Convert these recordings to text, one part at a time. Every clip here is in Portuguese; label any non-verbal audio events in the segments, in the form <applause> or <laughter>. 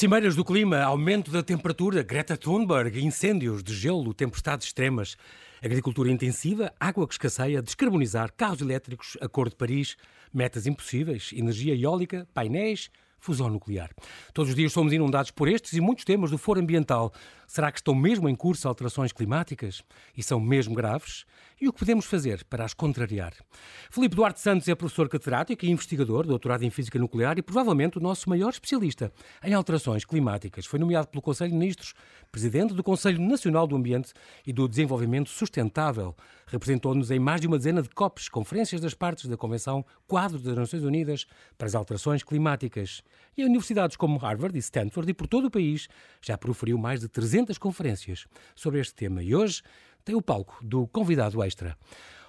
Cimeiras do clima, aumento da temperatura, Greta Thunberg, incêndios de gelo, tempestades extremas, agricultura intensiva, água que escasseia, descarbonizar, carros elétricos, Acordo de Paris, metas impossíveis, energia eólica, painéis, fusão nuclear. Todos os dias somos inundados por estes e muitos temas do foro ambiental. Será que estão mesmo em curso alterações climáticas? E são mesmo graves? E o que podemos fazer para as contrariar? Filipe Duarte Santos é professor catedrático e investigador, doutorado em Física Nuclear e provavelmente o nosso maior especialista em alterações climáticas. Foi nomeado pelo Conselho de Ministros, presidente do Conselho Nacional do Ambiente e do Desenvolvimento Sustentável. Representou-nos em mais de uma dezena de COPs, conferências das partes da Convenção Quadro das Nações Unidas para as Alterações Climáticas. E em universidades como Harvard e Stanford e por todo o país já proferiu mais de 300 conferências sobre este tema. E hoje tem o palco do convidado extra.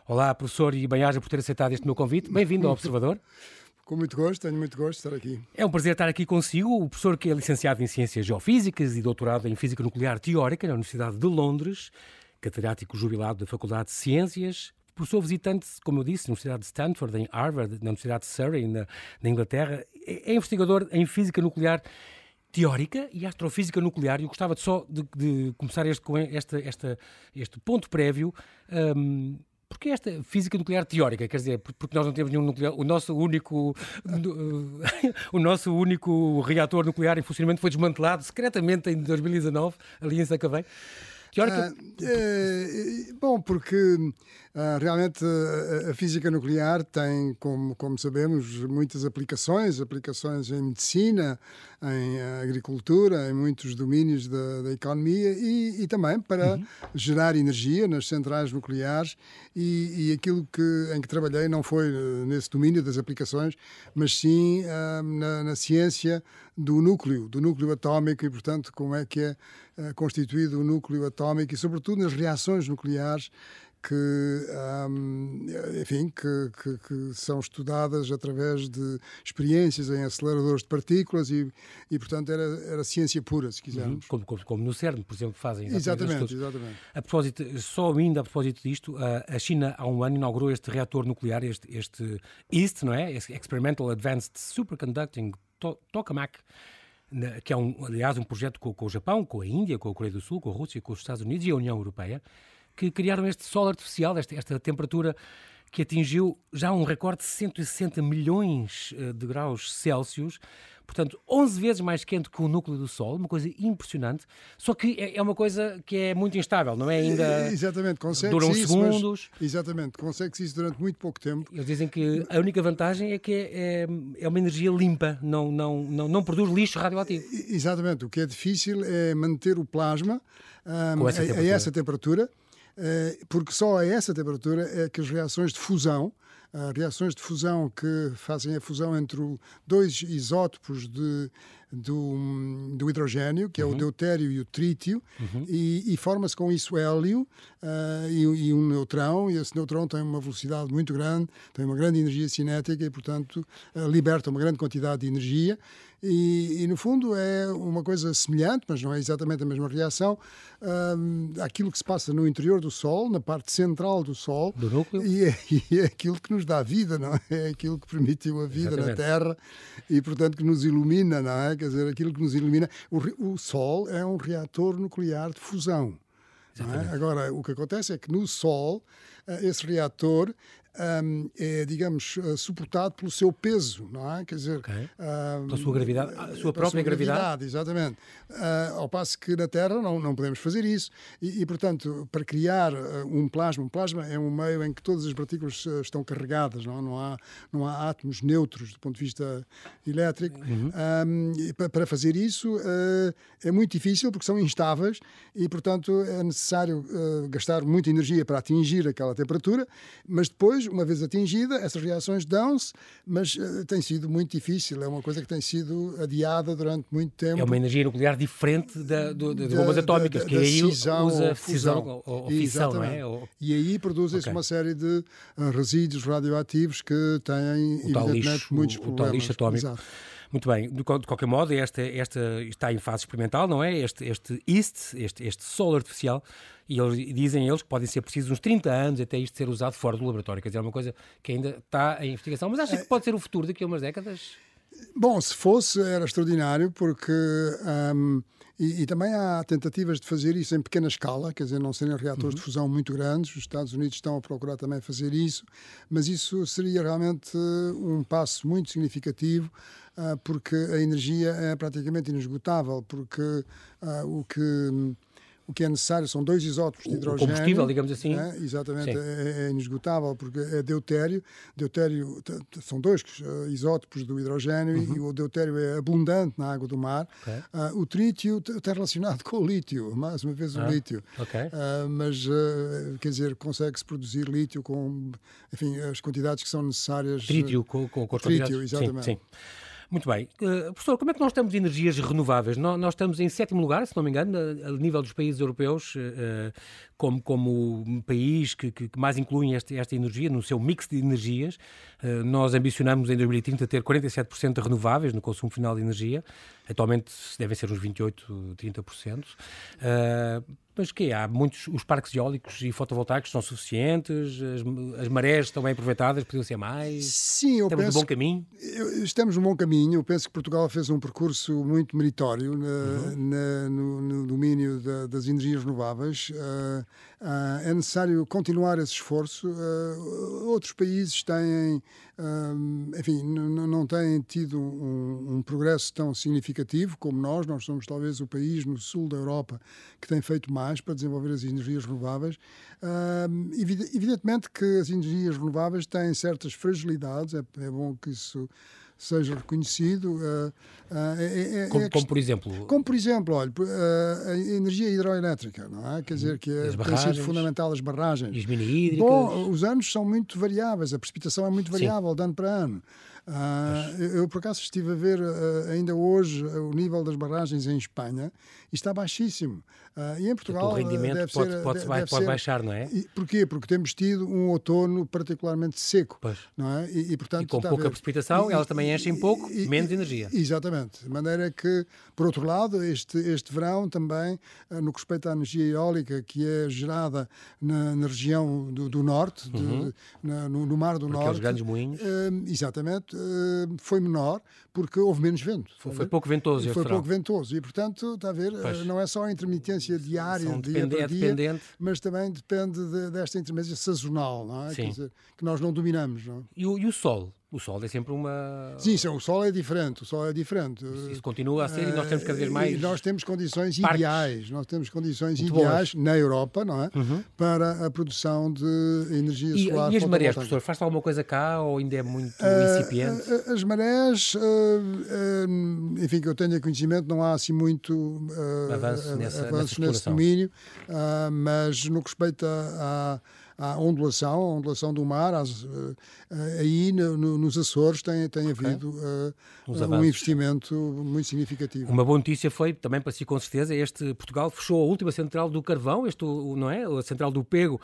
Olá, professor, e bem-aja por ter aceitado este meu convite. Bem-vindo ao Observador. <laughs> Com muito gosto, tenho muito gosto de estar aqui. É um prazer estar aqui consigo, o professor que é licenciado em Ciências Geofísicas e doutorado em Física Nuclear Teórica na Universidade de Londres, catedrático jubilado da Faculdade de Ciências, professor visitante, como eu disse, na Universidade de Stanford, em Harvard, na Universidade de Surrey, na, na Inglaterra, é, é investigador em Física Nuclear teórica e astrofísica nuclear. E eu gostava de só de, de começar este, com esta, esta, este ponto prévio. Um, porque esta física nuclear teórica, quer dizer, porque nós não temos nenhum nuclear, o nosso único <laughs> o nosso único reator nuclear em funcionamento foi desmantelado secretamente em 2019 ali em Sacavém. Teórica? Ah, é, bom, porque ah, realmente a, a, física nuclear tem, como, como sabemos, muitas aplicações, aplicações em medicina, em agricultura, em muitos domínios da, da economia e, e, também para uhum. gerar energia nas centrais nucleares e, e, aquilo que, em que trabalhei não foi nesse domínio das aplicações, mas sim ah, na, na ciência do núcleo, do núcleo atómico e, portanto, como é que é constituído o núcleo atómico e, sobretudo, nas reações nucleares que, um, enfim, que, que, que, são estudadas através de experiências em aceleradores de partículas e, e portanto, era, era ciência pura, se quisermos. Uhum. Como, como, como, no CERN, por exemplo, fazem exatamente. Exatamente, A propósito, só ainda a propósito disto, a China há um ano inaugurou este reator nuclear, este, este EAST, não é? Experimental Advanced Superconducting Tokamak, que é, um, aliás, um projeto com, com, o Japão, com a Índia, com a Coreia do Sul, com a Rússia, com os Estados Unidos e a União Europeia, que criaram este sol artificial, esta, esta temperatura que atingiu já um recorde de 160 milhões eh, de graus Celsius, portanto, 11 vezes mais quente que o núcleo do Sol, uma coisa impressionante. Só que é, é uma coisa que é muito instável, não é ainda. Exatamente, consegue Duram isso, segundos. Mas, exatamente, consegue-se isso durante muito pouco tempo. Eles dizem que a única vantagem é que é, é, uma energia limpa, não, não, não, não produz lixo radioativo. Exatamente, o que é difícil é manter o plasma um, essa a, a essa temperatura porque só a essa temperatura é que as reações de fusão, reações de fusão que fazem a fusão entre dois isótopos de, do, do hidrogênio, que é uhum. o deutério e o trítio, uhum. e, e forma-se com isso hélio uh, e, e, um neutrão, e esse neutrão tem uma velocidade muito grande, tem uma grande energia cinética e, portanto, uh, liberta uma grande quantidade de energia. E, e, no fundo é uma coisa semelhante, mas não é exatamente a mesma reação, um, àquilo que se passa no interior do Sol, na parte central do Sol. Do núcleo. E é, <laughs> e é aquilo que nos dá vida, não é? É aquilo que permitiu a vida exatamente. na Terra e, portanto, que nos ilumina, não é? Quer dizer, aquilo que nos ilumina. O, o Sol é um reator nuclear de fusão. É? Agora, o que acontece é que no Sol, eh, esse reator um, é, digamos, uh, suportado pelo seu peso, não é? Quer dizer, okay. um, pela sua gravidade, a sua própria sua gravidade. gravidade. Exatamente. Uh, ao passo que na Terra não, não podemos fazer isso. E, e portanto, para criar uh, um plasma, um plasma é um meio em que todas as partículas estão carregadas, não, não, há, não há átomos neutros do ponto de vista elétrico. Uhum. Um, para, para fazer isso é muito difícil porque são instáveis e, portanto, é necessário gastar muita energia para atingir aquela temperatura, mas depois depois, uma vez atingida, essas reações dão-se, mas uh, tem sido muito difícil. É uma coisa que tem sido adiada durante muito tempo. É uma energia nuclear diferente da, do, de bombas atómicas, da, que aí cisão usa fusão ou, ou, fissão, não é? Ou... E aí produzem-se okay. uma série de uh, resíduos radioativos que têm, o evidentemente, lixo, muitos o, problemas. O tal lixo atómico. Exato. Muito bem, de, qualquer modo, esta, esta está em fase experimental, não é? Este, este EAST, este, este sol artificial, e eles, dizem eles que podem ser precisos uns 30 anos até isto ser usado fora do laboratório. Quer dizer, é uma coisa que ainda está em investigação, mas acho que pode ser o futuro daqui a umas décadas. Bom, se fosse, era extraordinário, porque. Um, e, e, também há tentativas de fazer isso em pequena escala, quer dizer, não serem reatores uhum. de fusão muito grandes. Os Estados Unidos estão a procurar também fazer isso, mas isso seria realmente um passo muito significativo, uh, porque a energia é praticamente inesgotável, porque uh, o que o que é necessário são dois isótopos de hidrogênio. O combustível, digamos assim. É, exatamente, é, é, inesgotável, porque é deutério. Deutério são dois uh, isótopos do hidrogênio uhum. e o deutério é abundante na água do mar. Okay. Uh, o trítio está relacionado <laughs> com o lítio, mais uma vez o ah, lítio. Okay. Uh, mas, quer dizer, consegue-se produzir lítio com, enfim, as quantidades que são necessárias. Trítio, com, com, com trítio, exatamente. Sim, sim. Muito bem. Uh, professor, como é que nós de energias renováveis? Nós, nós, estamos em sétimo lugar, se não me engano, a, a nível dos países europeus, uh, como, como um país que, que, mais inclui esta, esta energia no seu mix de energias. Uh, nós ambicionamos em 2030 ter 47% de renováveis no consumo final de energia. Atualmente devem ser uns 28, 30%. Uh, mas que Há muitos, os parques eólicos e fotovoltaicos são suficientes, as, as marés estão bem aproveitadas, podiam ser mais. Sim, eu estamos penso, no bom caminho. Eu, estamos no bom caminho. Eu penso que Portugal fez um percurso muito meritório na, uhum. na, no, no, domínio da, das energias renováveis. Uh, uh, é necessário continuar esse esforço. Uh, outros países têm, enfim, não têm tido um, um progresso tão significativo como nós. Nós somos talvez o país no sul da Europa que tem feito mais para desenvolver as energias renováveis. Uh, evidentemente que as energias renováveis têm certas fragilidades, é, é bom que isso seja reconhecido. Uh, é, é, como, como, por exemplo? Como por exemplo, olha, a energia hidroelétrica, não é? Quer dizer, que é princípio fundamental as barragens. E as mini-hídricas. Bom, os anos são muito variáveis, a precipitação é muito variável Sim. de ano para ano. Uh, eu, por acaso, estive a ver uh, ainda hoje o nível das barragens em Espanha e está baixíssimo. E em Portugal. O rendimento pode, ser, pode, pode baixar, não é? E, porquê? Porque temos tido um outono particularmente seco. Pois. Não é? E, e, portanto, e com pouca precipitação, elas também enchem pouco, menos energia. Exatamente. De maneira que, por outro lado, este, este verão também, no que respeita à energia eólica, que é gerada na, na região do, do norte, uhum. de, na, no, no, Mar do Porque Norte. Os grandes moinhos. exatamente foi menor porque houve menos vento. Foi, foi pouco ventoso. Foi pouco ventoso e, portanto, está a ver, pois. não é só a intermitência diária, São dia depende, dia, é dependente. mas também depende de, desta intermitência sazonal, não é? Dizer, que nós não dominamos. Não é? e, o, e o sol? O Sol é sempre uma. Sim, sim, o Sol é diferente. O Sol é diferente. Isso continua a ser e nós temos cada vez eh, mais. E nós temos condições parques. ideais. Nós temos condições Muito ideais na Europa, não é? Uhum. Para a produção de energia e, solar. E as marés, professor? Faz alguma coisa cá ou ainda é muito uh, incipiente? Uh, as marés, uh, enfim, que eu tenha conhecimento, não há assim muito avanço, nessa, avanço nessa nesse domínio, mas no que respeita a a ondulação, a ondulação do mar, uh, aí no, no, nos Açores tem, tem okay. havido uh, um investimento muito significativo. Uma boa notícia foi, também para si com certeza, este Portugal fechou a última central do carvão, este, não é? A central do Pego,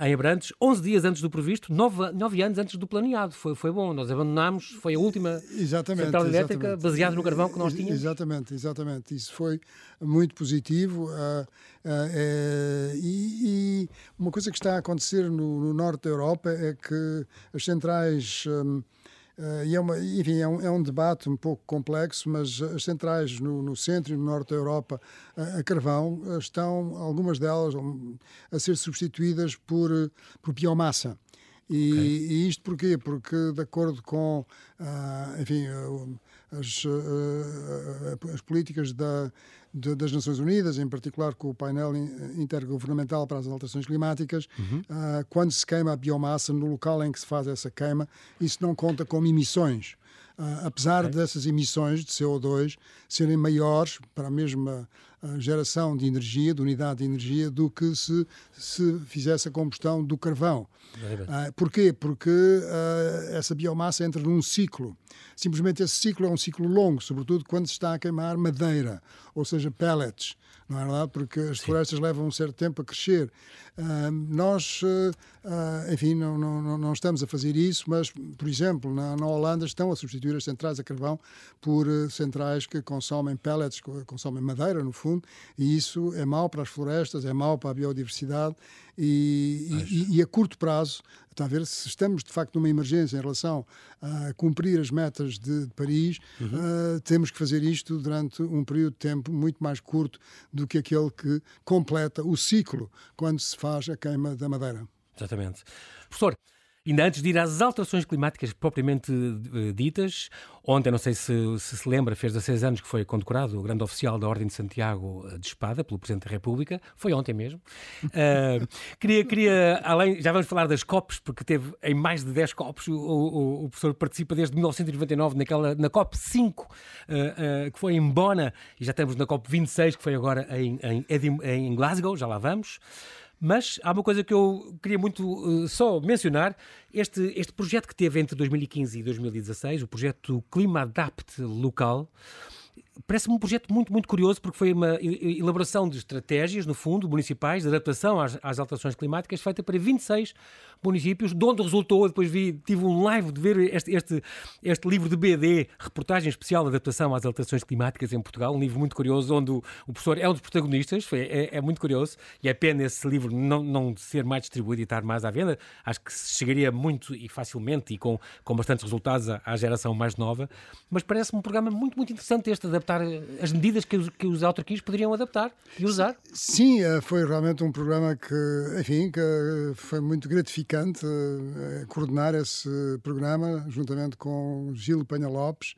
em Abrantes, 11 dias antes do previsto, 9, 9 anos antes do planeado. Foi, foi bom, nós abandonámos, foi a última exatamente, central elétrica baseada no carvão que nós tínhamos. Exatamente, exatamente. Isso foi muito positivo. Uh, uh, uh, e, e, uma coisa que está a acontecer no, no norte da Europa é que as centrais. Um, e é uma, enfim, é um, é um, debate um pouco complexo, mas as centrais no, no centro e no norte da Europa a, a carvão estão, algumas delas, a ser substituídas por, por biomassa. E, okay. e isto porquê? Porque, de acordo com, uh, enfim, as, as políticas da, de, das Nações Unidas, em particular com o painel intergovernamental para as alterações climáticas, uhum. uh, quando se queima a biomassa no local em que se faz essa queima, isso não conta como emissões. Uh, apesar okay. dessas emissões de CO2 serem maiores para a mesma geração de energia, de unidade de energia, do que se, se fizesse a combustão do carvão. Uh, porquê? Porque essa biomassa entra num ciclo. Simplesmente esse ciclo é um ciclo longo, sobretudo quando se está a queimar madeira, ou seja, pellets não é verdade? Porque as Sim. florestas levam um certo tempo a crescer. Uh, nós, enfim, não, não, não, estamos a fazer isso, mas, por exemplo, na, na Holanda estão a substituir as centrais a carvão por centrais que consomem pellets, consomem madeira, no fundo, fundo, e isso é mau para as florestas, é mau para a biodiversidade e, e, e, a curto prazo, está a ver, se estamos de facto numa emergência em relação a cumprir as metas de, de Paris, uhum. uh, temos que fazer isto durante um período de tempo muito mais curto do que aquele que completa o ciclo quando se faz a queima da madeira. Exatamente. Professor, Ainda antes de ir às alterações climáticas propriamente uh, ditas, ontem, não sei se, se, se lembra, fez 16 anos que foi condecorado o grande oficial da Ordem de Santiago eh, de Espada pelo Presidente da República, foi ontem mesmo. Uh, <laughs> queria, queria, além, já vamos falar das COPs, porque teve em mais de 10 COPs, o, o, o professor participa desde 1999 naquela, na COP 5, uh, que foi em Bona, e já estamos na COP 26, que foi agora em, em, em Glasgow, já lá vamos. Mas há uma coisa que eu queria muito uh, só mencionar: este, este projeto que teve entre 2015 e 2016, o projeto Clima Adapt Local parece-me um projeto muito, muito curioso, porque foi uma elaboração de estratégias, no fundo, municipais, de adaptação às, às alterações climáticas, feita para 26 municípios, de onde resultou, depois vi, tive um live de ver este, este, este livro de BD, reportagem especial de adaptação às alterações climáticas em Portugal, um livro muito curioso, onde o, o professor é um dos protagonistas, foi, é, é, muito curioso, e é pena esse livro não, não ser mais distribuído e estar mais à venda, acho que chegaria muito e facilmente e com, com bastantes resultados à, à geração mais nova, mas parece-me um programa muito, muito interessante este, adaptar adaptar as medidas que os, que os autarquias poderiam adaptar e usar. Sim, eh, foi realmente um programa que, enfim, que foi muito gratificante eh, coordenar esse programa juntamente com Gil Penha Lopes.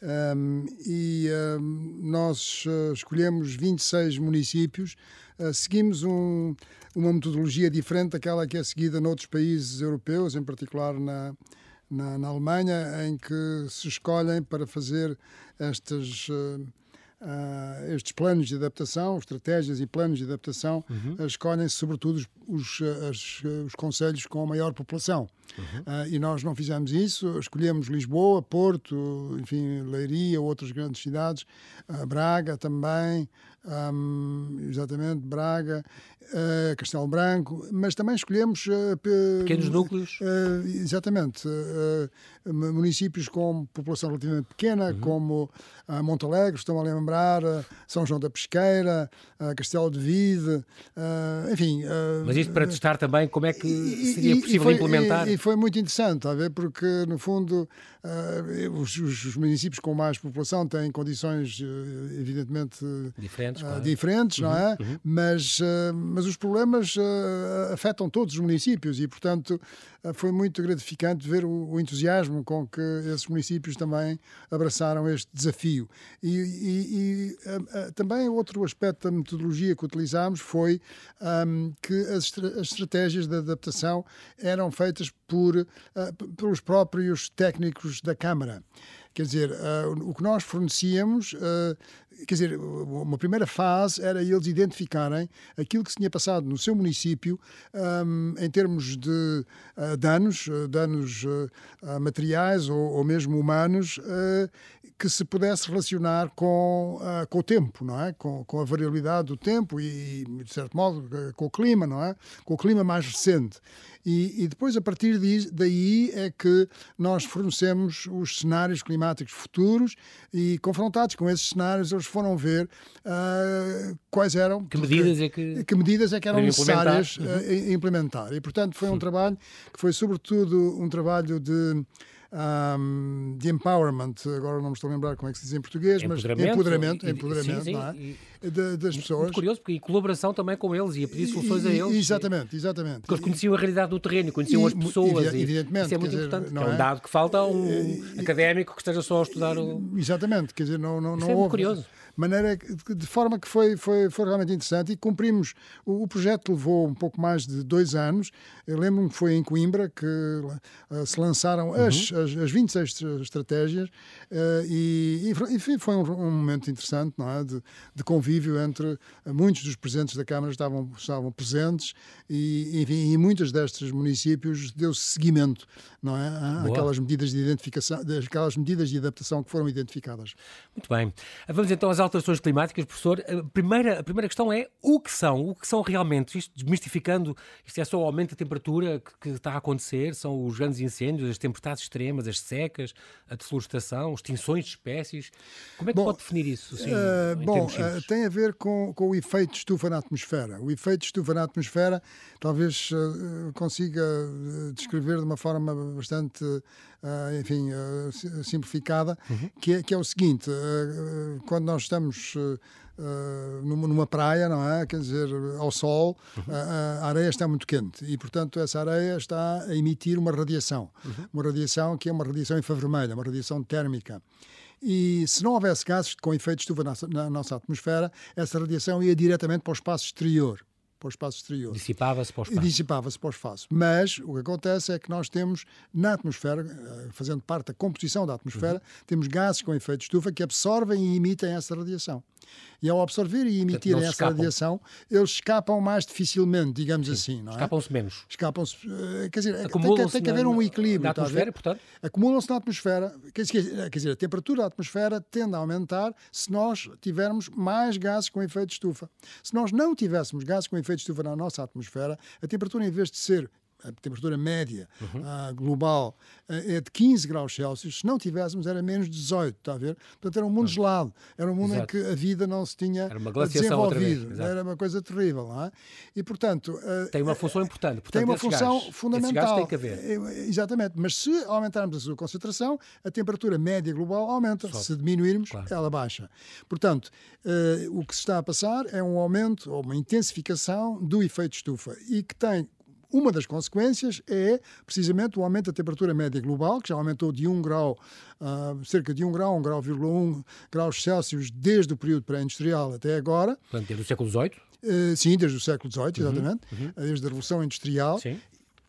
Um, e um, nós uh, escolhemos 26 municípios, uh, seguimos um, uma metodologia diferente daquela que é seguida noutros países europeus, em particular na, na, na Alemanha, em que se escolhem para fazer estas. Uh, uh, estes planos de adaptação, estratégias e planos de adaptação, uhum. escolhem-se sobretudo os, os, os conselhos com a maior população. Uhum. Uh, e nós não fizemos isso, escolhemos Lisboa, Porto, enfim, Leiria, outras grandes cidades, uh, Braga também, um, exatamente, Braga, uh, Castelo Branco, mas também escolhemos. Pequenos núcleos? Exatamente. municípios com população relativamente pequena, uhum. como uh, Montalegre, estão a lembrar, São João da Pesqueira, Castelo de Vide, enfim. mas isto para testar também como é que seria e, possível e foi, implementar? E, foi muito interessante, a ver, porque no fundo os, os, municípios com mais população têm condições, evidentemente, diferentes, claro. diferentes uhum, não é? Uhum. Mas mas os problemas uh, afetam todos os municípios e, portanto, uh, foi muito gratificante ver o, o, entusiasmo com que esses municípios também abraçaram este desafio. E, e, e uh, também outro aspecto da metodologia que utilizámos foi um, que as, as, estratégias de adaptação eram feitas por, pelos próprios técnicos da Câmara. Quer dizer, uh, o que nós fornecíamos, uh, quer dizer, uma primeira fase era eles identificarem aquilo que se tinha passado no seu município um, em termos de uh, danos, danos materiais ou, ou, mesmo humanos, que se pudesse relacionar com, com o tempo, não é? Com, com a variabilidade do tempo e, de certo modo, com o clima, não é? Com o clima mais recente. E, e depois, a partir daí, é que nós fornecemos os cenários climáticos futuros e, confrontados com esses cenários, eles foram ver uh, quais eram. Que medidas é que, que, medidas é que eram necessárias implementar. Uh, implementar. E, portanto, foi um trabalho que foi, sobretudo, um trabalho de um, de empowerment, agora não me estou a lembrar como é que se diz em português, mas empoderamento, e, empoderamento sim, sim, é? e, de, das pessoas. Muito curioso, porque em colaboração também com eles e a pedir soluções a eles. Exatamente, exatamente. Porque eles conheciam a realidade do terreno, conheciam as pessoas. Evidentemente. Isso é muito dizer, importante. Não é? é um dado que falta a um académico que esteja só a estudar o. Exatamente, quer dizer, não, não, não é houve. curioso maneira de forma que foi, foi, foi realmente interessante e cumprimos. O, o projeto levou um pouco mais de dois anos. Eu lembro-me que foi em Coimbra que uh, se lançaram uhum. as, as, as 26 estratégias uh, e, e, foi um, um, momento interessante não é? de, de convívio entre uh, muitos dos presidentes da Câmara estavam, estavam presentes e, enfim, em muitos destes municípios deu-se seguimento não é? aquelas medidas de identificação, aquelas medidas de adaptação que foram identificadas. Muito bem. Vamos então às alterações climáticas, professor, a primeira, a primeira questão é o que são? O que são realmente? Isto desmistificando, isto é só o aumento da temperatura que, que está a acontecer? São os grandes incêndios, as tempestades extremas, as secas, a deflorestação, extinções de espécies? Como é que bom, pode definir isso? Uh, bom, uh, tem a ver com, com o efeito de estufa na atmosfera. O efeito de estufa na atmosfera talvez uh, consiga descrever de uma forma bastante enfim, simplificada, uhum. que, é, que é o seguinte: quando nós estamos numa praia, não é? Quer dizer, ao sol, uhum. a, a, areia está muito quente e, portanto, essa areia está a emitir uma radiação. Uhum. Uma radiação que é uma radiação infravermelha, uma radiação térmica. E se não houvesse gases com efeito de estufa na, na nossa atmosfera, essa radiação ia diretamente para o espaço exterior para o espaço exterior. Dissipava-se para o espaço. Dissipava-se para o espaço. Mas o que acontece é que nós temos na atmosfera, eh, fazendo parte da composição da atmosfera, uhum. temos gases com efeito de estufa que absorvem e emitem essa radiação. E ao absorver e emitirem essa radiação, eles escapam mais dificilmente, digamos Sim. assim. É? Escapam-se menos. Escapam-se. Eh, quer dizer, tem que, tem que haver um equilíbrio. Na atmosfera, portanto? Acumulam-se na atmosfera. Quer dizer, quer dizer, a temperatura da atmosfera tende a aumentar se nós tivermos mais gases com efeito de estufa. Se nós não tivéssemos gases com efeito de estufa na nossa atmosfera, a temperatura, em vez de ser a temperatura média uhum. uh, global uh, é de 15 graus Celsius, se não tivéssemos era menos 18, está a ver? Portanto, era um mundo uhum. gelado, era um mundo Exato. em que a vida não se tinha desenvolvido, era uma coisa terrível, não é? E, portanto... Uh, tem uma função importante, portanto, tem uma função gás, fundamental. Tem que haver. Exatamente, mas se aumentarmos a sua concentração, a temperatura média global aumenta, Sobe. se diminuirmos, claro. ela baixa. Portanto, o que se está a passar é um aumento ou uma intensificação do efeito estufa e que tem uma das consequências é precisamente o aumento da temperatura média global, que já aumentou de 1 grau, uh, cerca de 1 grau, 1 grau, 1 graus Celsius desde o período pré-industrial até agora. Portanto, desde o século XVIII? Uh, sim, desde o século XVIII, uhum, exatamente, uhum, uhum. desde a Revolução Industrial. Sim.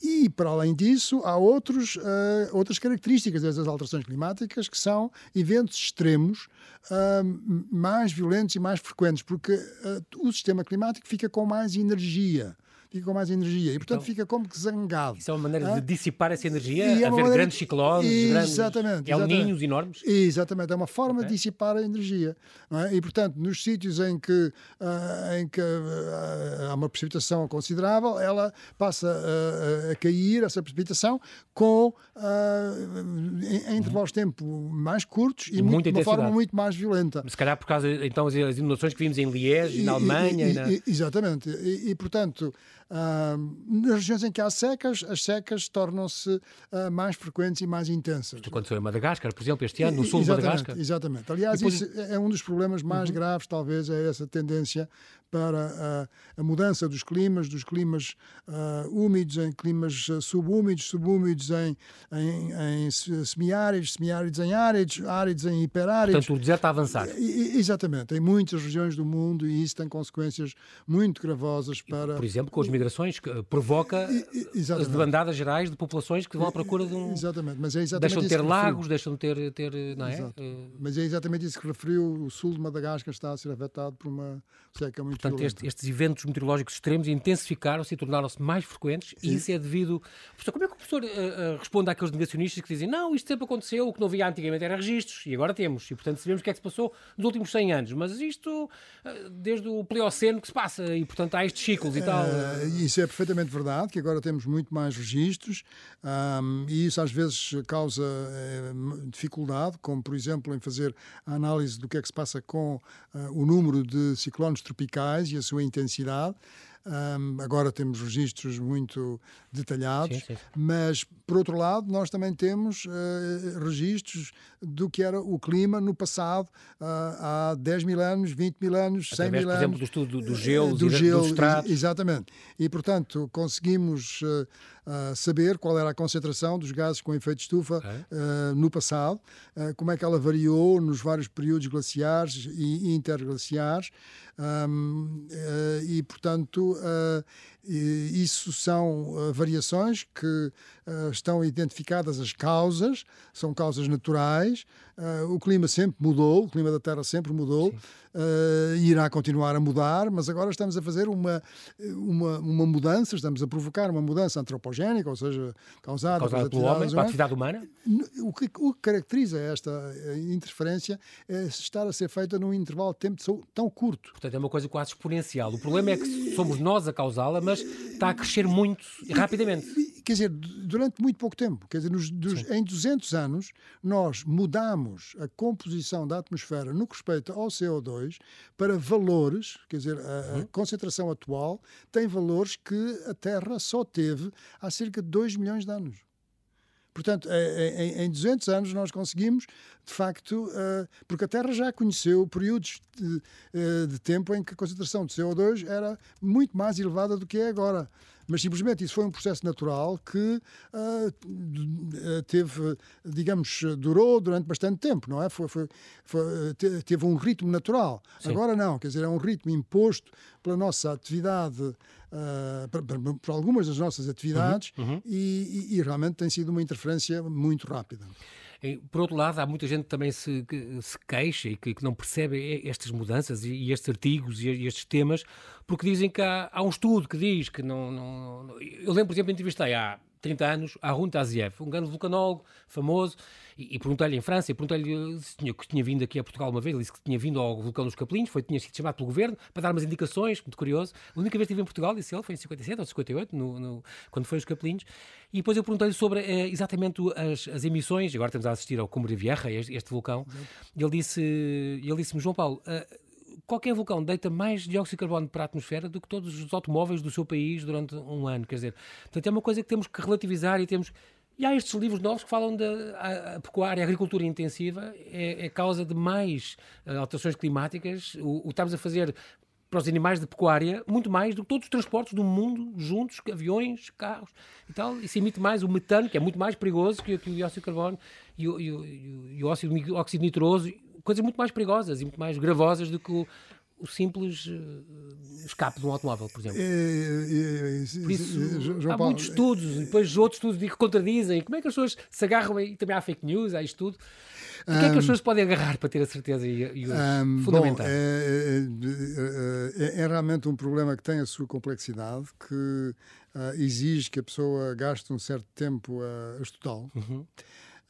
E, para além disso, há outros, uh, outras características dessas alterações climáticas que são eventos extremos uh, mais violentos e mais frequentes, porque uh, o sistema climático fica com mais energia fica com mais energia e, portanto, então, fica como que zangado. Isso é uma maneira de dissipar essa energia, e é haver grandes ciclones, exatamente, grandes El Ninhos enormes? Exatamente, é uma forma okay. de dissipar a energia. É? E, portanto, nos sítios em que, uh, em que uh, há uma precipitação considerável, ela passa uh, a cair, essa precipitação, com em, intervalos de tempo mais curtos e, e muito, de uma forma muito mais violenta. Se calhar por causa, então, das inundações que vimos em Liège, e, na Alemanha... E, e, na... Exatamente. E, portanto, nas regiões em que há secas, as secas tornam-se uh, mais frequentes e mais intensas. Isto aconteceu em Madagascar, por exemplo, este ano, no sul de Madagascar. Exatamente. Aliás, depois... isso é um dos problemas mais uhum. graves, talvez, é essa tendência para a, a mudança dos climas, dos climas uh, úmidos em climas subúmidos, subúmidos em, em, em semiáridos, semiáridos em áridos, áridos em hiperáridos. Portanto, o deserto a avançar. E, exatamente, em muitas regiões do mundo e isso tem consequências muito gravosas para... Por exemplo, com as migrações, que provoca as debandadas gerais de populações que vão à procura de um... Exatamente, mas é exatamente Deixam de ter lagos, deixam de ter... ter não é? Exato. Mas é exatamente isso que referiu, o sul de Madagascar está a ser afetado por uma seca muito Portanto, este, estes eventos meteorológicos extremos intensificaram-se e tornaram-se mais frequentes e isso é devido... Professor, como é que o professor uh, uh, responde àqueles negacionistas que dizem não, isto sempre aconteceu, o que não havia antigamente era registros e agora temos e, portanto, sabemos o que é que se passou nos últimos 100 anos, mas isto uh, desde o Plioceno que se passa e, portanto, há estes ciclos e tal. Isso é perfeitamente verdade, que agora temos muito mais registros um, e isso às vezes causa dificuldade, como, por exemplo, em fazer a análise do que é que se passa com o número de ciclones tropicais e a sua intensidade. Um, agora temos registros muito detalhados, sim, sim. mas por outro lado, nós também temos uh, registros do que era o clima no passado, uh, há 10 mil anos, 20 mil anos, 100 Através, mil anos. Por exemplo, do estudo do gelo, do gelo, dos estratos. Exatamente. E, portanto, conseguimos uh, saber qual era a concentração dos gases com efeito de estufa okay. no passado, como é que ela variou nos vários períodos glaciares e interglaciares. Um, e, portanto, portanto, isso são variações que estão identificadas as causas, são causas naturais. o clima sempre mudou, o clima da Terra sempre mudou uh, irá continuar a mudar, mas agora estamos a fazer uma, uma, uma mudança, estamos a provocar uma mudança antropogénica, ou seja, causada, causada pelo homem, pela atividade humana? O que, o que caracteriza esta interferência é estar a ser feita num intervalo de tempo tão curto. Portanto, é uma coisa quase exponencial. O problema é que somos nós a causá-la, mas está a crescer muito rapidamente. Quer dizer, durante muito pouco tempo, quer dizer, nos, dos, em 200 anos, nós mudamos a composição da atmosfera no que respeita ao CO2 para valores, quer dizer, a, a uhum. concentração atual tem valores que a Terra só teve há cerca de 2 milhões de anos. Portanto, em 200 anos nós conseguimos, de facto, porque a Terra já conheceu períodos de, de tempo em que a concentração de CO2 era muito mais elevada do que é agora mas simplesmente isso foi um processo natural que uh, teve, digamos, durou durante bastante tempo, não é? Foi, foi, foi teve um ritmo natural. Sim. Agora não, quer dizer, é um ritmo imposto pela nossa atividade, uh, por, algumas das nossas atividades, uhum, uhum. E, e, e realmente tem sido uma interferência muito rápida. Por outro lado, há muita gente que também se, que se queixa e que, que, não percebe estas mudanças e, e, estes artigos e, estes temas, porque dizem que há, há um estudo que diz que não, não, não, Eu lembro, por exemplo, entrevistei há 30 anos, Arun Taziev, um grande vulcanólogo famoso, e, e perguntei-lhe em França, perguntei-lhe se tinha, que tinha vindo aqui a Portugal uma vez, ele disse que tinha vido ao vulcão dos Capelinhos, foi, tinha sido chamado pelo governo para dar umas indicações, muito curioso. A única vez que estive em Portugal, disse ele, foi em 57 ou 58, no, no, quando foi os Capelinhos, e depois eu perguntei-lhe sobre eh, exatamente as, as, emissões, agora estamos a assistir ao Cumbre de Vierra, este, este vulcão, e ele disse, ele disse-me, João Paulo, uh, qualquer vulcão deita mais dióxido de carbono para a atmosfera do que todos os automóveis do seu país durante um ano. Quer dizer, portanto, é uma coisa que temos que relativizar e temos. E há estes livros novos que falam da pecuária, a agricultura intensiva é, é causa de mais uh, alterações climáticas. O, o estamos a fazer para os animais de pecuária muito mais do que todos os transportes do mundo juntos, aviões, carros e tal. Isso emite mais o metano, que é muito mais perigoso que, o dióxido de carbono e o, e o, e o óxido nitroso coisas muito mais perigosas e muito mais gravosas do que o, o simples uh, escape de um automóvel, por exemplo. É, é, é, por isso, João há Paulo, muitos estudos, e depois outros estudos que contradizem. Como é que as pessoas se agarram e também há fake news, há isto tudo. O que é que as pessoas podem agarrar para ter a certeza e, e um, fundamental? Bom, é, é, é, realmente um problema que tem a sua complexidade, que uh, exige que a pessoa gaste um certo tempo a, a estudá-lo. Uhum.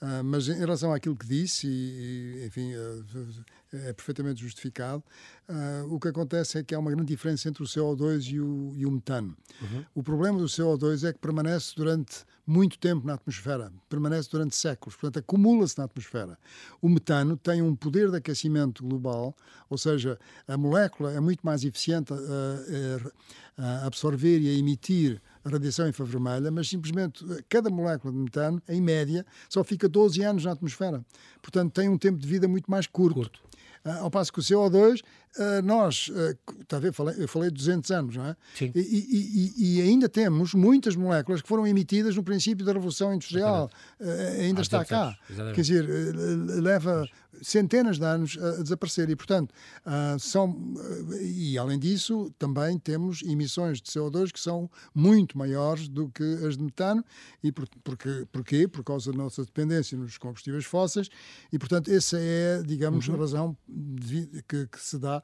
Uh, mas em relação àquilo que disse, e, e enfim, uh, é perfeitamente justificado, uh, o que acontece é que há uma grande diferença entre o CO2 e o, e o metano. Uhum. O problema do CO2 é que permanece durante muito tempo na atmosfera, permanece durante séculos, portanto acumula-se na atmosfera. O metano tem um poder de aquecimento global, ou seja, a molécula é muito mais eficiente a, a absorver e a emitir a radiação infravermelha, mas simplesmente eh, cada molécula de metano, em média, só fica 12 anos na atmosfera. Portanto, tem um tempo de vida muito mais curto. curto. Uh, ao passo que o CO2, uh, ah, nós, uh, tá a ver, falei, eu falei 200 anos, não é? Sim. E, e, e, ainda temos muitas moléculas que foram emitidas no princípio da Revolução Industrial. ainda Há está cá. Quer dizer, leva centenas de anos a, desaparecer. E, portanto, uh, são. E, além disso, também temos emissões de CO2 que são muito maiores do que as de metano. E por, porque, porquê? Por causa da nossa dependência nos combustíveis fósseis. E, portanto, essa é, digamos, uhum. a razão de, que, que se dá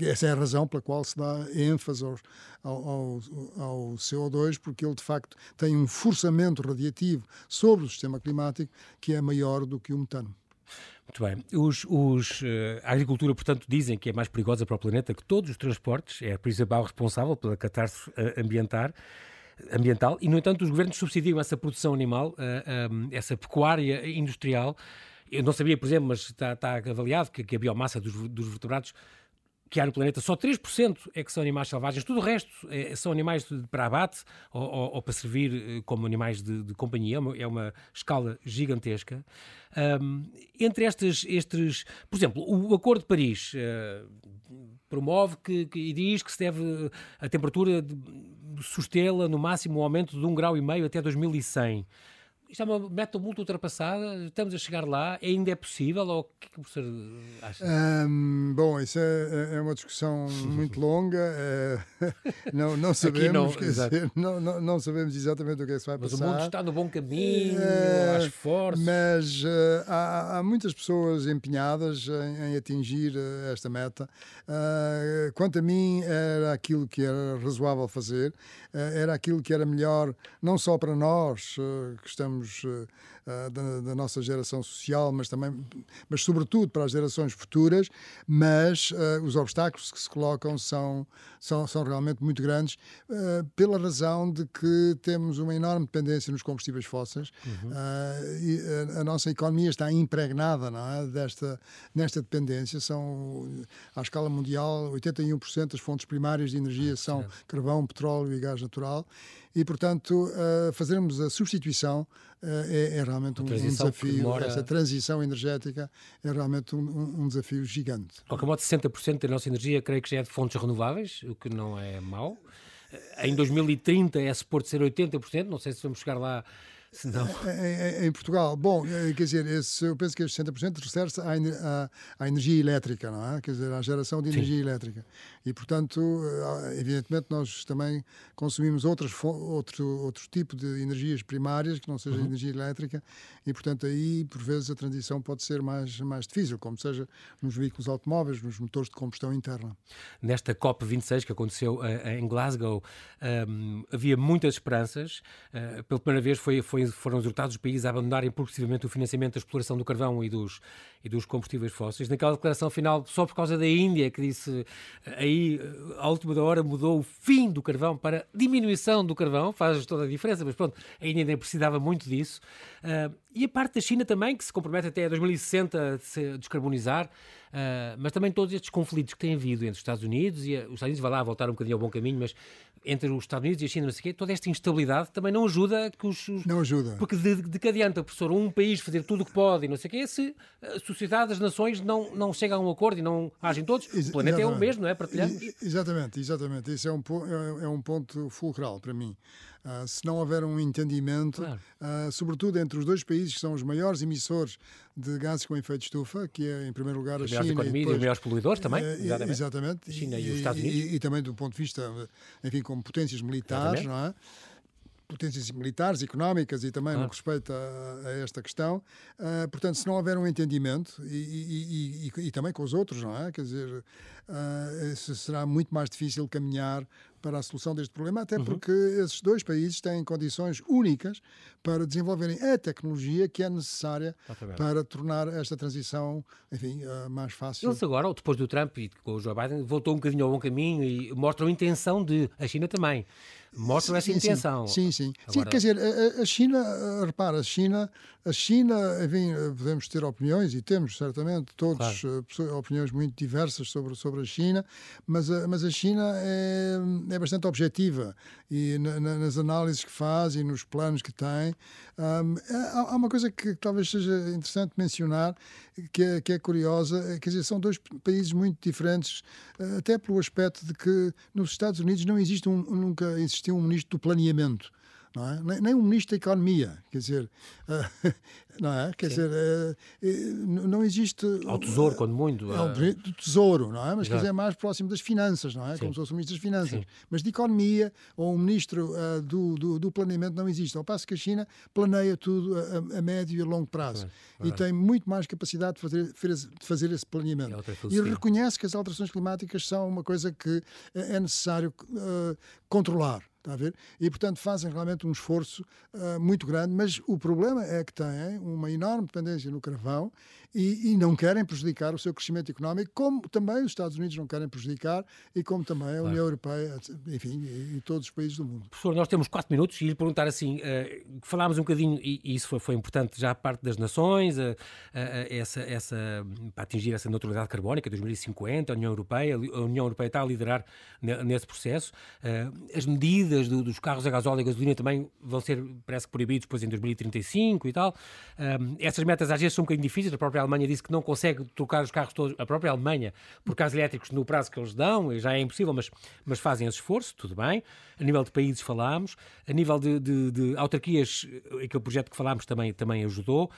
essa é a razão pela qual se dá ênfase ao, ao, ao, CO2, porque ele de facto tem um forçamento radiativo sobre o sistema climático que é maior do que o metano. Muito bem. Os, os, eh, a agricultura, portanto, dizem que é mais perigosa para o planeta que todos os transportes, é a principal responsável pela catástrofe eh, ambiental ambiental e, no entanto, os governos subsidiam essa produção animal, eh, essa pecuária industrial. Eu não sabia, por exemplo, mas está, está avaliado que, que, a biomassa dos, dos vertebrados que há no planeta, só 3% é que são animais selvagens, tudo o resto é, são animais de, para abate ou, ou, ou, para servir eh, como animais de, de companhia, é uma, é uma, escala gigantesca. Um, entre estes, estes, por exemplo, o Acordo de Paris uh, promove que, que, e diz que se deve a temperatura sustê-la no máximo um aumento de um grau e meio até 2100. Isto é uma meta muito ultrapassada, estamos a chegar lá, ainda é possível ou o que, é que o professor acha? Um, bom, isso é, é, é, uma discussão <laughs> muito longa, é, não, não sabemos, não, dizer, não, não, não, sabemos exatamente o que é que se vai mas passar. Mas o mundo está no bom caminho, uh, há esforços. Mas uh, há, há, muitas pessoas empenhadas em, em atingir uh, esta meta. quanto a mim, era aquilo que era razoável fazer, era aquilo que era melhor, não só para nós que estamos estamos uh, da, da, nossa geração social, mas também, mas sobretudo para as gerações futuras, mas uh, os obstáculos que se colocam são, são, são realmente muito grandes, pela razão de que temos uma enorme dependência nos combustíveis fósseis uhum. e a, a, nossa economia está impregnada não é, desta, nesta dependência. São, à escala mundial, 81% das fontes primárias de energia são carvão, petróleo e gás natural e, portanto, uh, fazermos a substituição é, é, realmente um, um desafio. Demora... Essa transição energética é realmente um, um desafio gigante. De qualquer modo, 60% da nossa energia creio que já é de fontes renováveis, o que não é mau. Em 2030 é suposto ser 80%, não sei se vamos chegar lá Senão... <laughs> Em, em, Portugal, bom, eh, quer dizer, esse, eu penso que esses 60% refere-se à, à, à, energia elétrica, não é? Quer dizer, à geração de energia Sim. elétrica. E, portanto, eh, evidentemente, nós também consumimos outras, outro, outro tipo de energias primárias que não seja uhum. energia elétrica e, portanto, aí, por vezes, a transição pode ser mais, mais difícil, como seja nos veículos automóveis, nos motores de combustão interna. Nesta COP26 que aconteceu uh, em Glasgow, um, havia muitas esperanças. Uh, pela primeira vez foi, foi foi, foram os países a abandonarem progressivamente o financiamento da exploração do carvão e dos, e dos combustíveis fósseis. Naquela declaração final, só por causa da Índia, que disse aí, à última da hora, mudou o fim do carvão para diminuição do carvão, faz toda a diferença, mas pronto, a Índia ainda precisava muito disso. Uh, e a parte da China também, que se compromete até 2060 a se descarbonizar, uh, mas também todos estes conflitos que têm havido entre os Estados Unidos e a, os Estados Unidos, vai lá voltar um bocadinho ao bom caminho, mas entre os Estados Unidos e a China, não sei o quê, toda esta instabilidade também não ajuda que os... Não ajuda. Porque de, de que adianta, professor, um país fazer tudo o que pode e não sei o quê, se a sociedade, as nações não, não chegam a um acordo e não agem todos, o planeta exatamente. é o mesmo, não é? Partilhamos. Exatamente, exatamente. Isso é um, é, é um ponto fulcral para mim. Uh, se não houver um entendimento, claro. uh, sobretudo entre os dois países que são os maiores emissores de gases com efeito de estufa, que é em primeiro lugar a China e, depois, e os maiores poluidores também, uh, exatamente. exatamente. A China e, e, os Estados Unidos. E, também do ponto de vista, enfim, como potências militares, exatamente. não é? potências militares, económicas e também claro. no respeito a, a esta questão. Uh, portanto, se não houver um entendimento e, e, e, e, também com os outros, não é? Quer dizer, uh, será muito mais difícil caminhar para a solução deste problema, até uhum. porque esses dois países têm condições únicas para desenvolverem a tecnologia que é necessária para tornar esta transição, enfim, uh, mais fácil. Eles agora, depois do Trump e com o Joe Biden, voltou um bocadinho ao bom caminho e mostram a intenção de, a China também, mostram essa intenção. Sim, sim. Agora... sim quer dizer, a, a, China, repara, a China, a China, enfim, podemos ter opiniões e temos certamente todos claro. Eh, opiniões muito diversas sobre, sobre a China, mas a, mas a China é, é bastante objetiva e na, nas análises que faz e nos planos que tem. Um, há, há, uma coisa que talvez seja interessante mencionar, que é, que é curiosa, quer dizer, são dois países muito diferentes, eh, até pelo aspecto de que nos Estados Unidos não existe um, nunca existiu um ministro do planeamento não é? nem, nem um ministro da Economia, quer dizer, uh, <laughs> não é? Quer Sim. dizer, uh, não existe... Ao Tesouro, quando muito. É o do Tesouro, não é? Mas quer dizer, é mais próximo das finanças, não é? Sim. Como se fosse o ministro das Finanças. Sim. Mas de Economia ou um ministro uh, do, do, do, planeamento não existe. Ao passo que a China planeia tudo a, a médio e a longo prazo. E tem muito mais capacidade de fazer, de fazer esse planeamento. É e reconhece que as alterações climáticas são uma coisa que é necessário controlar. Está a ver? E, portanto, fazem realmente um esforço uh, muito grande, mas o problema é que têm uma enorme dependência no carvão e, e, não querem prejudicar o seu crescimento económico, como também os Estados Unidos não querem prejudicar e como também a claro. União Europeia, enfim, e, e, todos os países do mundo. Professor, nós temos quatro minutos e lhe perguntar assim, uh, falámos um bocadinho, e, e isso foi, foi, importante já a parte das nações, uh, essa, essa, para atingir essa neutralidade carbónica 2050, a União Europeia, a União Europeia está a liderar nesse processo, as medidas do, dos carros a gasóleo e a gasolina também vão ser, parece que, proibidos depois em 2035 e tal. Um, essas metas às vezes são um bocadinho difíceis. A própria Alemanha disse que não consegue trocar os carros todos, a própria Alemanha, por carros elétricos no prazo que eles dão, já é impossível, mas, mas fazem esse esforço, tudo bem. A nível de países falámos, a nível de, de, de autarquias, aquele projeto que falámos também, também ajudou.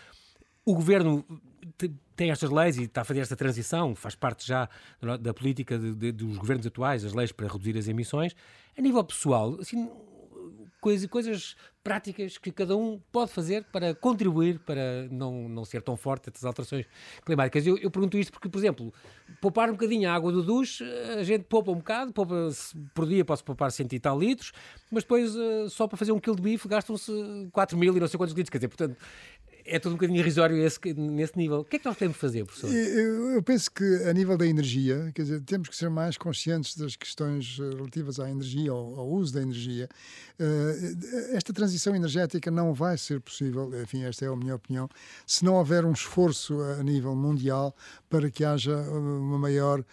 O governo tem estas leis e está a fazer esta transição, faz parte já da política de, de, dos governos atuais, as leis para reduzir as emissões. A nível pessoal, assim, coisas, coisas práticas que cada um pode fazer para contribuir para não, não ser tão forte estas alterações climáticas. Eu, eu pergunto isto porque, por exemplo, poupar um bocadinho a água do duche, a gente poupa um bocado, poupa por dia posso poupar cento e tal litros, mas depois uh, só para fazer um quilo de bife gastam-se 4 mil e não sei quantos litros. Quer dizer, portanto, é tudo um bocadinho irrisório esse, nesse nível. O que é que nós temos de fazer, professor? Eu, eu, penso que a nível da energia, quer dizer, temos que ser mais conscientes das questões eh, relativas à energia, ao, ao uso da energia. Uh, esta transição energética não vai ser possível, enfim, esta é a minha opinião, se não houver um esforço a nível mundial para que haja uma maior uh,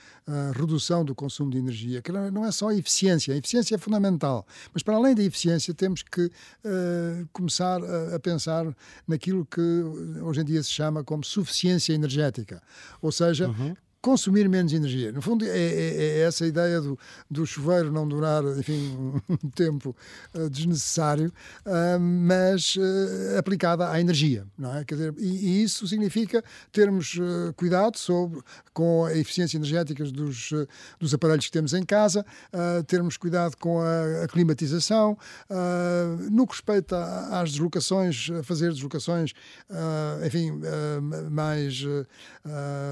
redução do consumo de energia. Que não é só a eficiência, a eficiência é fundamental, mas para além da eficiência temos que uh, começar a, a pensar naquilo que hoje em dia se chama como suficiência energética. Ou seja, uhum consumir menos energia. No fundo, é, é, é, essa ideia do, do chuveiro não durar, enfim, <laughs> um tempo uh, desnecessário, uh, mas uh, aplicada à energia, não é? Quer dizer, e, e isso significa termos cuidado sobre, com a eficiência energética dos, dos aparelhos que temos em casa, termos cuidado com a, a climatização, no que respeita às deslocações, fazer deslocações, enfim, mais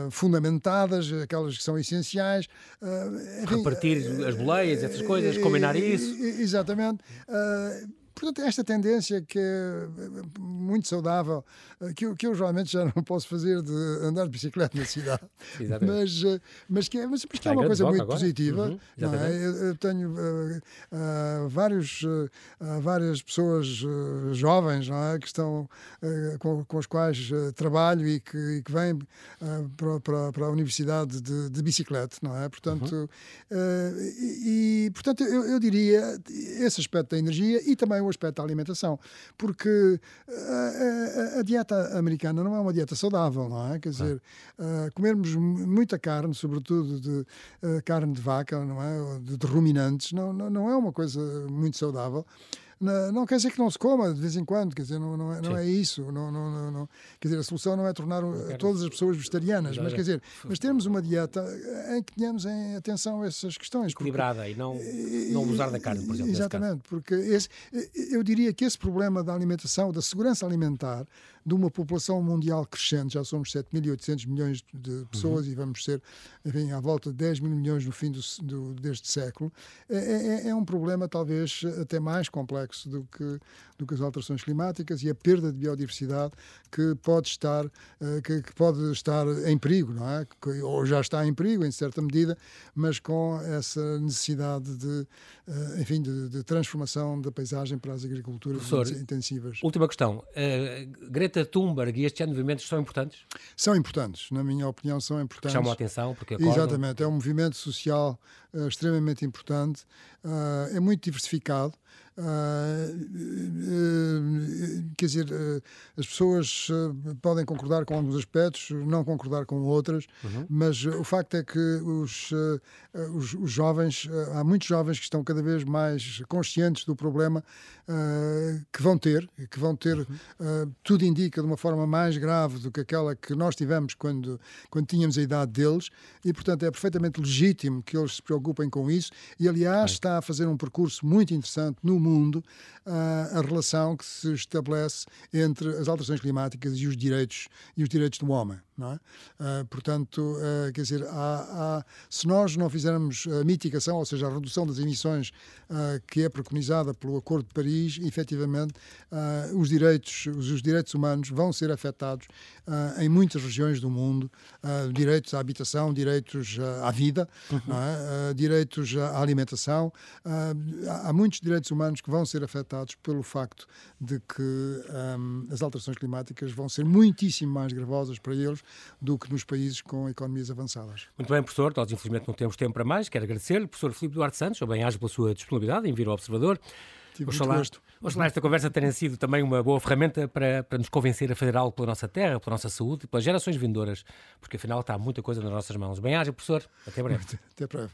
fundamentadas, aquelas que são essenciais. Uh, enfim, Repartir as boleias, essas coisas, combinar isso. Exatamente. Uh, Portanto, esta tendência que é muito saudável, eh, que eu, que eu geralmente já não posso fazer de andar de bicicleta na cidade, <laughs> mas, eh, mas, que é, mas, mas que é uma coisa muito agora. positiva. Uhum, é? eu, eu, tenho uh, uh, vários, uh, várias pessoas jovens não é? que estão, com, com as quais trabalho e que, e que vêm para, para, para, a universidade de, de, bicicleta, não é? Portanto, uhum. e, e, portanto eu, eu diria esse aspecto da energia e também o aspecto da alimentação, porque a, a, a, dieta americana não é uma dieta saudável, não é? Quer dizer, uh, comermos muita carne, sobretudo de uh, carne de vaca, não é? De, de ruminantes, não, não, não é uma coisa muito saudável não quer dizer que não se coma de vez em quando, quer dizer, não, não, é, não é isso. Não, não, não, quer dizer, a solução não é tornar todas as pessoas vegetarianas, mas quer dizer, mas termos uma dieta em que tenhamos em atenção a essas questões. Equilibrada porque, e não, não usar da carne, por exemplo. Exatamente, porque esse, eu diria que esse problema da alimentação, da segurança alimentar, de uma população mundial crescente, já somos 7.800 milhões de pessoas uhum. e vamos ser, enfim, à volta de 10 mil milhões no fim do, do, deste século, é, é, é um problema talvez até mais complexo do que, do que as alterações climáticas e a perda de biodiversidade que pode estar, uh, que, que, pode estar em perigo, não é? Que, ou já está em perigo, em certa medida, mas com essa necessidade de, uh, enfim, de, de, transformação da paisagem para as agriculturas Professor, intensivas. Última questão. Uh, Greta Thunberg e estes movimentos são importantes? São importantes, na minha opinião, são importantes. Chamam a atenção porque acordam. Exatamente, é um movimento social uh, extremamente importante, uh, é muito diversificado. Uh, quer dizer, uh, as pessoas uh, podem concordar com alguns aspectos, não concordar com outras, uhum. mas o facto é que os, os, os, jovens, há muitos jovens que estão cada vez mais conscientes do problema que vão ter, que vão ter, uhum. tudo indica, de uma forma mais grave do que aquela que nós tivemos quando, quando tínhamos a idade deles, e portanto é perfeitamente legítimo que eles se preocupem com isso, e aliás está a fazer um percurso muito interessante no mundo uh, a relação que se estabelece entre as alterações climáticas e os direitos e os direitos do homem. É? Uh, portanto, uh, quer dizer, há, há, se nós não fizermos a mitigação, ou seja, a redução das emissões uh, que é preconizada pelo Acordo de Paris, efetivamente, os, direitos, os, os, direitos humanos vão ser afetados em muitas regiões do mundo, direitos à habitação, direitos à vida, uhum. é? direitos à alimentação, há muitos direitos humanos que vão ser afetados pelo facto de que um, as alterações climáticas vão ser muitíssimo mais gravosas para eles do que nos países com economias avançadas. Muito bem, professor. Nós, infelizmente, não temos tempo para mais. Quero agradecer-lhe, professor Filipe Duarte Santos, bem age pela sua disponibilidade em vir ao Observador. Tive oxalá, muito. Oxalá esta conversa tenha sido também uma boa ferramenta para, para nos convencer a fazer algo pela nossa terra, pela nossa saúde e pelas gerações vindouras, porque afinal está muita coisa nas nossas mãos. Bem-aja, professor. Até breve. Até breve.